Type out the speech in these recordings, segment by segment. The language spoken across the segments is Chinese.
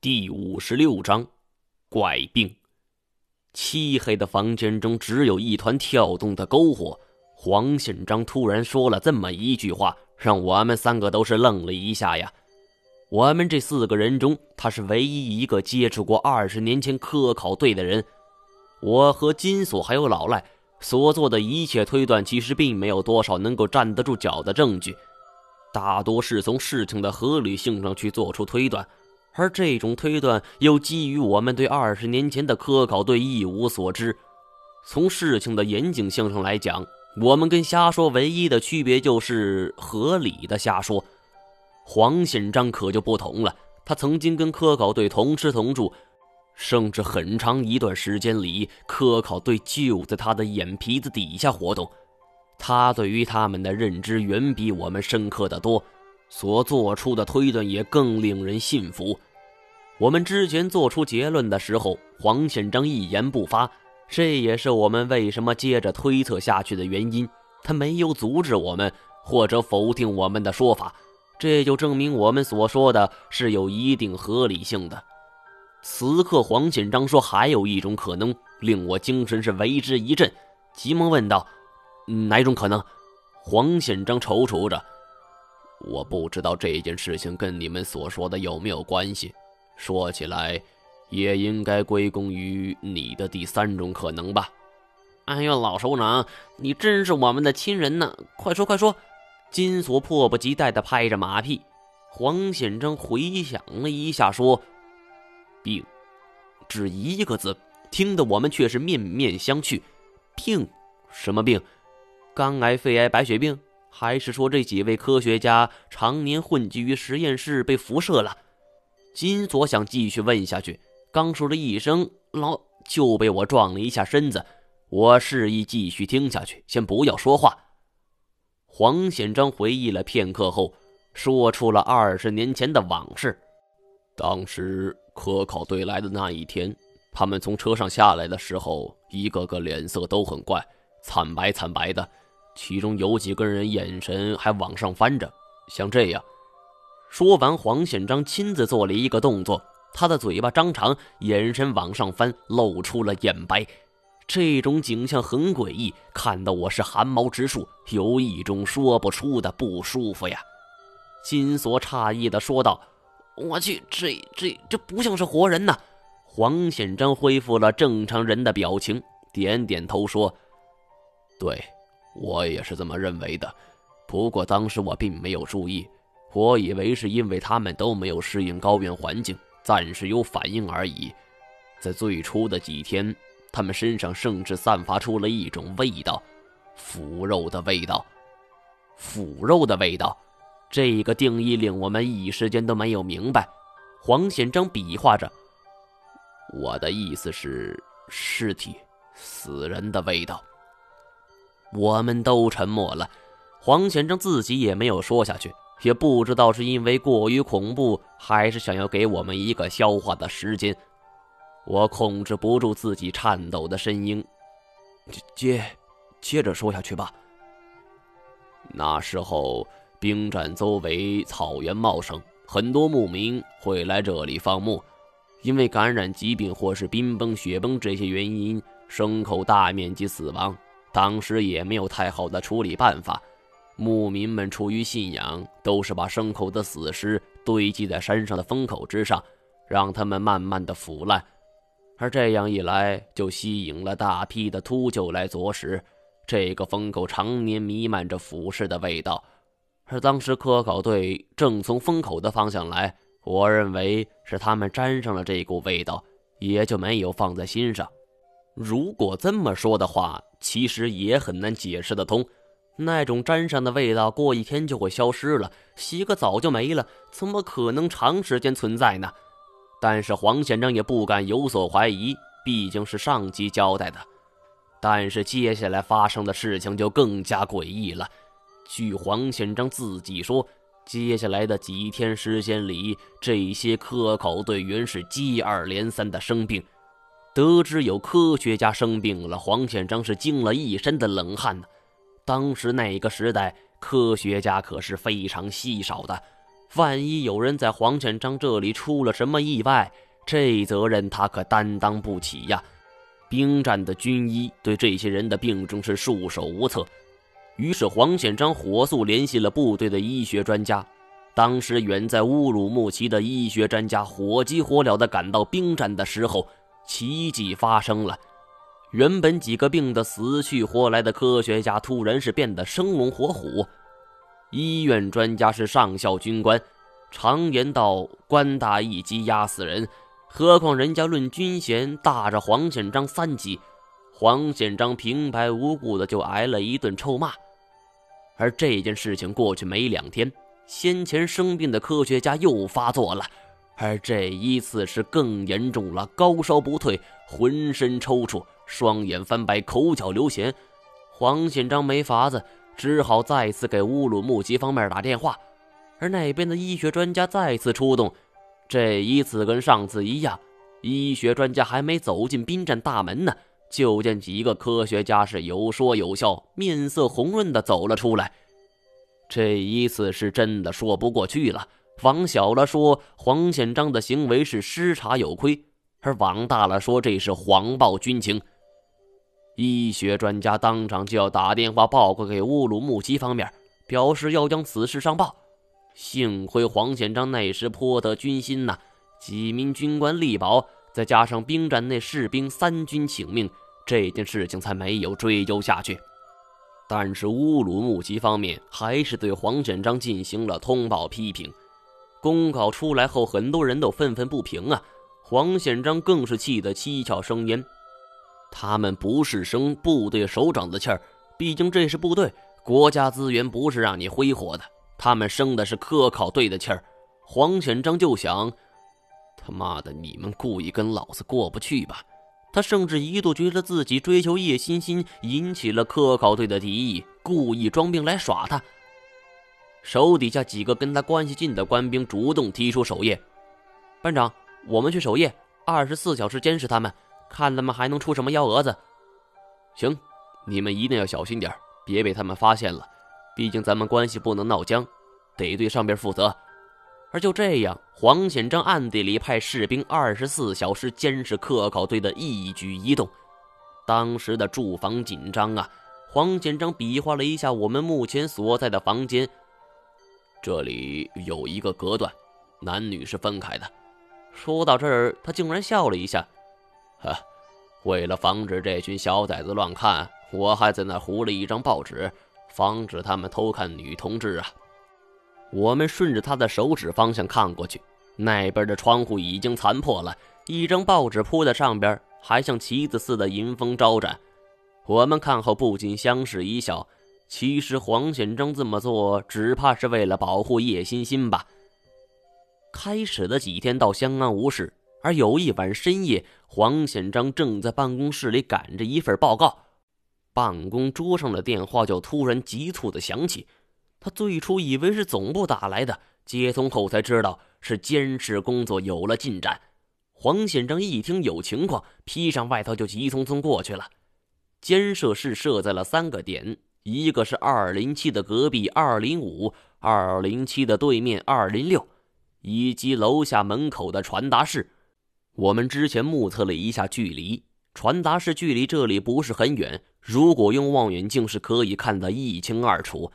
第五十六章，怪病。漆黑的房间中只有一团跳动的篝火。黄宪章突然说了这么一句话，让我们三个都是愣了一下呀。我们这四个人中，他是唯一一个接触过二十年前科考队的人。我和金锁还有老赖所做的一切推断，其实并没有多少能够站得住脚的证据，大多是从事情的合理性上去做出推断。而这种推断又基于我们对二十年前的科考队一无所知。从事情的严谨性上来讲，我们跟瞎说唯一的区别就是合理的瞎说。黄显章可就不同了，他曾经跟科考队同吃同住，甚至很长一段时间里，科考队就在他的眼皮子底下活动。他对于他们的认知远比我们深刻的多，所做出的推断也更令人信服。我们之前做出结论的时候，黄宪章一言不发，这也是我们为什么接着推测下去的原因。他没有阻止我们或者否定我们的说法，这就证明我们所说的是有一定合理性的。此刻，黄宪章说还有一种可能，令我精神是为之一振，急忙问道：“哪种可能？”黄宪章踌躇着：“我不知道这件事情跟你们所说的有没有关系。”说起来，也应该归功于你的第三种可能吧。哎呦，老首长，你真是我们的亲人呢！快说快说！金锁迫不及待地拍着马屁。黄显章回想了一下，说：“病，只一个字，听得我们却是面面相觑。病？什么病？肝癌、肺癌、白血病？还是说这几位科学家常年混迹于实验室，被辐射了？”金锁想继续问下去，刚说了一声“老”，就被我撞了一下身子。我示意继续听下去，先不要说话。黄显章回忆了片刻后，说出了二十年前的往事。当时科考队来的那一天，他们从车上下来的时候，一个个脸色都很怪，惨白惨白的，其中有几个人眼神还往上翻着，像这样。说完，黄显章亲自做了一个动作，他的嘴巴张长，眼神往上翻，露出了眼白。这种景象很诡异，看得我是汗毛直竖，有一种说不出的不舒服呀。金锁诧异地说道：“我去，这这这不像是活人呐！”黄显章恢复了正常人的表情，点点头说：“对，我也是这么认为的。不过当时我并没有注意。”我以为是因为他们都没有适应高原环境，暂时有反应而已。在最初的几天，他们身上甚至散发出了一种味道——腐肉的味道。腐肉的味道，这个定义令我们一时间都没有明白。黄显章比划着：“我的意思是，尸体、死人的味道。”我们都沉默了。黄显章自己也没有说下去。也不知道是因为过于恐怖，还是想要给我们一个消化的时间。我控制不住自己颤抖的声音，接，接着说下去吧。那时候兵站周围草原茂盛，很多牧民会来这里放牧。因为感染疾病或是冰崩、雪崩这些原因，牲口大面积死亡。当时也没有太好的处理办法。牧民们出于信仰，都是把牲口的死尸堆积在山上的风口之上，让它们慢慢的腐烂，而这样一来，就吸引了大批的秃鹫来啄食。这个风口常年弥漫着腐尸的味道，而当时科考队正从风口的方向来，我认为是他们沾上了这股味道，也就没有放在心上。如果这么说的话，其实也很难解释得通。那种沾上的味道，过一天就会消失了，洗个澡就没了，怎么可能长时间存在呢？但是黄先生也不敢有所怀疑，毕竟是上级交代的。但是接下来发生的事情就更加诡异了。据黄先生自己说，接下来的几天时间里，这些科考队员是接二连三的生病。得知有科学家生病了，黄先生是惊了一身的冷汗呢。当时那个时代，科学家可是非常稀少的。万一有人在黄显章这里出了什么意外，这责任他可担当不起呀。兵站的军医对这些人的病症是束手无策，于是黄显章火速联系了部队的医学专家。当时远在乌鲁木齐的医学专家火急火燎地赶到兵站的时候，奇迹发生了。原本几个病得死去活来的科学家，突然是变得生龙活虎。医院专家是上校军官，常言道“官大一级压死人”，何况人家论军衔大着黄显章三级，黄显章平白无故的就挨了一顿臭骂。而这件事情过去没两天，先前生病的科学家又发作了，而这一次是更严重了，高烧不退，浑身抽搐，双眼翻白，口角流涎。黄显章没法子。只好再次给乌鲁木齐方面打电话，而那边的医学专家再次出动。这一次跟上次一样，医学专家还没走进兵站大门呢，就见几个科学家是有说有笑，面色红润的走了出来。这一次是真的说不过去了。往小了说，黄显章的行为是失察有亏；而往大了说，这是谎报军情。医学专家当场就要打电话报告给乌鲁木齐方面，表示要将此事上报。幸亏黄显章那时颇得军心呐，几名军官力保，再加上兵站内士兵三军请命，这件事情才没有追究下去。但是乌鲁木齐方面还是对黄显章进行了通报批评。公告出来后，很多人都愤愤不平啊，黄显章更是气得七窍生烟。他们不是生部队首长的气儿，毕竟这是部队，国家资源不是让你挥霍的。他们生的是科考队的气儿。黄显章就想：他妈的，你们故意跟老子过不去吧？他甚至一度觉得自己追求叶欣欣引起了科考队的敌意，故意装病来耍他。手底下几个跟他关系近的官兵主动提出守夜。班长，我们去守夜，二十四小时监视他们。看他们还能出什么幺蛾子？行，你们一定要小心点别被他们发现了。毕竟咱们关系不能闹僵，得对上边负责。而就这样，黄显章暗地里派士兵二十四小时监视科考队的一举一动。当时的住房紧张啊！黄显章比划了一下我们目前所在的房间，这里有一个隔断，男女是分开的。说到这儿，他竟然笑了一下。呵，为了防止这群小崽子乱看，我还在那糊了一张报纸，防止他们偷看女同志啊。我们顺着他的手指方向看过去，那边的窗户已经残破了，一张报纸铺在上边，还像旗子似的迎风招展。我们看后不禁相视一笑。其实黄显章这么做，只怕是为了保护叶欣欣吧。开始的几天倒相安无事。而有一晚深夜，黄显章正在办公室里赶着一份报告，办公桌上的电话就突然急促的响起。他最初以为是总部打来的，接通后才知道是监视工作有了进展。黄显章一听有情况，披上外套就急匆匆过去了。监视室设在了三个点，一个是二零七的隔壁二零五，二零七的对面二零六，以及楼下门口的传达室。我们之前目测了一下距离，传达室距离这里不是很远，如果用望远镜是可以看得一清二楚。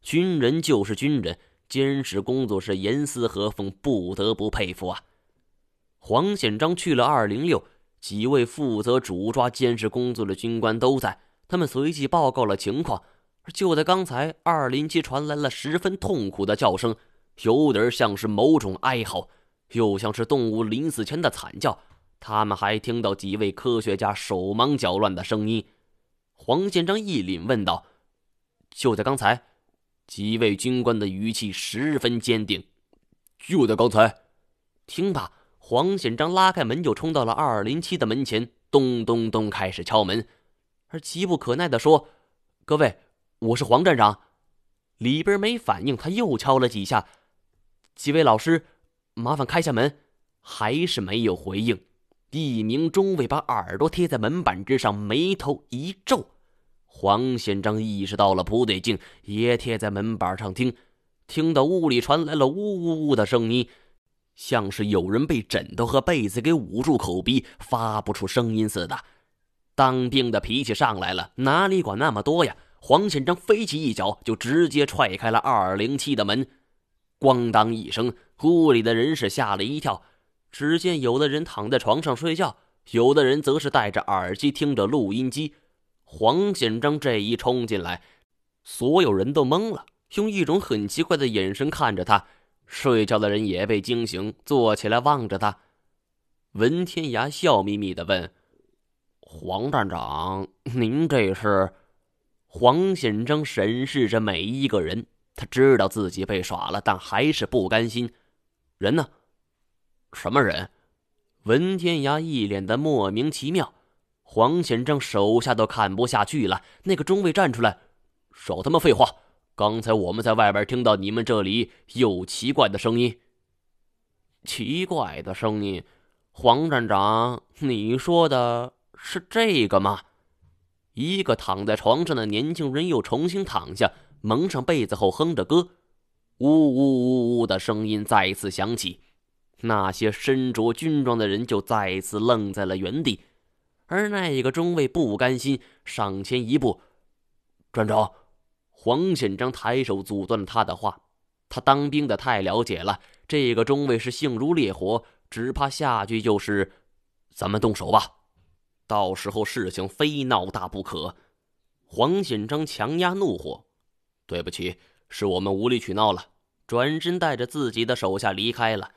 军人就是军人，监视工作是严丝合缝，不得不佩服啊！黄显章去了二零六，几位负责主抓监视工作的军官都在，他们随即报告了情况。就在刚才，二零七传来了十分痛苦的叫声，有点像是某种哀嚎。又像是动物临死前的惨叫，他们还听到几位科学家手忙脚乱的声音。黄县长一凛问道：“就在刚才？”几位军官的语气十分坚定：“就在刚才。”听吧，黄县长拉开门就冲到了二零七的门前，咚咚咚开始敲门，而急不可耐地说：“各位，我是黄站长。”里边没反应，他又敲了几下。几位老师。麻烦开下门，还是没有回应。一名中尉把耳朵贴在门板之上，眉头一皱。黄县章意识到了不对劲，也贴在门板上听。听到屋里传来了呜呜呜的声音，像是有人被枕头和被子给捂住口鼻，发不出声音似的。当兵的脾气上来了，哪里管那么多呀？黄显章飞起一脚，就直接踹开了二零七的门。咣当一声，屋里的人是吓了一跳。只见有的人躺在床上睡觉，有的人则是戴着耳机听着录音机。黄显章这一冲进来，所有人都懵了，用一种很奇怪的眼神看着他。睡觉的人也被惊醒，坐起来望着他。文天涯笑眯眯的问：“黄站长，您这是？”黄显章审视着每一个人。他知道自己被耍了，但还是不甘心。人呢？什么人？文天涯一脸的莫名其妙。黄显章手下都看不下去了。那个中尉站出来：“少他妈废话！刚才我们在外边听到你们这里有奇怪的声音。奇怪的声音？黄站长，你说的是这个吗？”一个躺在床上的年轻人又重新躺下。蒙上被子后，哼着歌，呜呜呜呜的声音再次响起。那些身着军装的人就再次愣在了原地，而那一个中尉不甘心，上前一步：“站长！”黄显章抬手阻断了他的话。他当兵的太了解了，这个中尉是性如烈火，只怕下句就是：“咱们动手吧，到时候事情非闹大不可。”黄显章强压怒火。对不起，是我们无理取闹了。转身带着自己的手下离开了。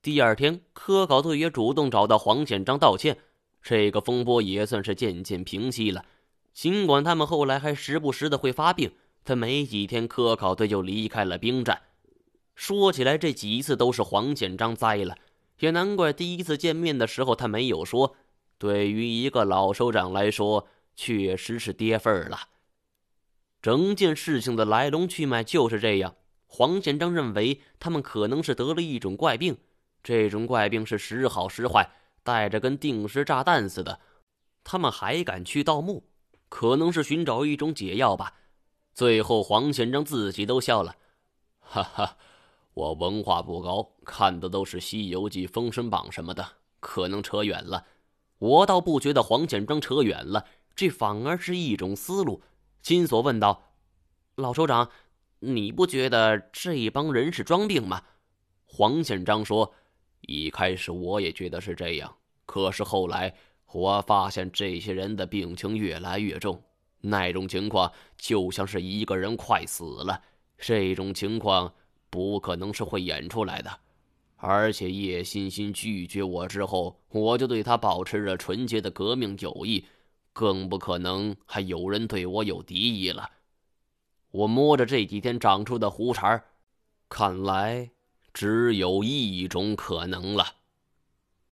第二天，科考队也主动找到黄显章道歉，这个风波也算是渐渐平息了。尽管他们后来还时不时的会发病，但没几天，科考队就离开了兵站。说起来，这几次都是黄显章栽了，也难怪第一次见面的时候他没有说。对于一个老首长来说，确实是跌份儿了。整件事情的来龙去脉就是这样。黄显章认为他们可能是得了一种怪病，这种怪病是时好时坏，带着跟定时炸弹似的。他们还敢去盗墓，可能是寻找一种解药吧。最后，黄显章自己都笑了，哈哈，我文化不高，看的都是《西游记》《封神榜》什么的，可能扯远了。我倒不觉得黄显章扯远了，这反而是一种思路。金锁问道：“老首长，你不觉得这帮人是装病吗？”黄显章说：“一开始我也觉得是这样，可是后来我发现这些人的病情越来越重，那种情况就像是一个人快死了。这种情况不可能是会演出来的。而且叶欣欣拒绝我之后，我就对她保持着纯洁的革命友谊。”更不可能还有人对我有敌意了。我摸着这几天长出的胡茬看来只有一种可能了。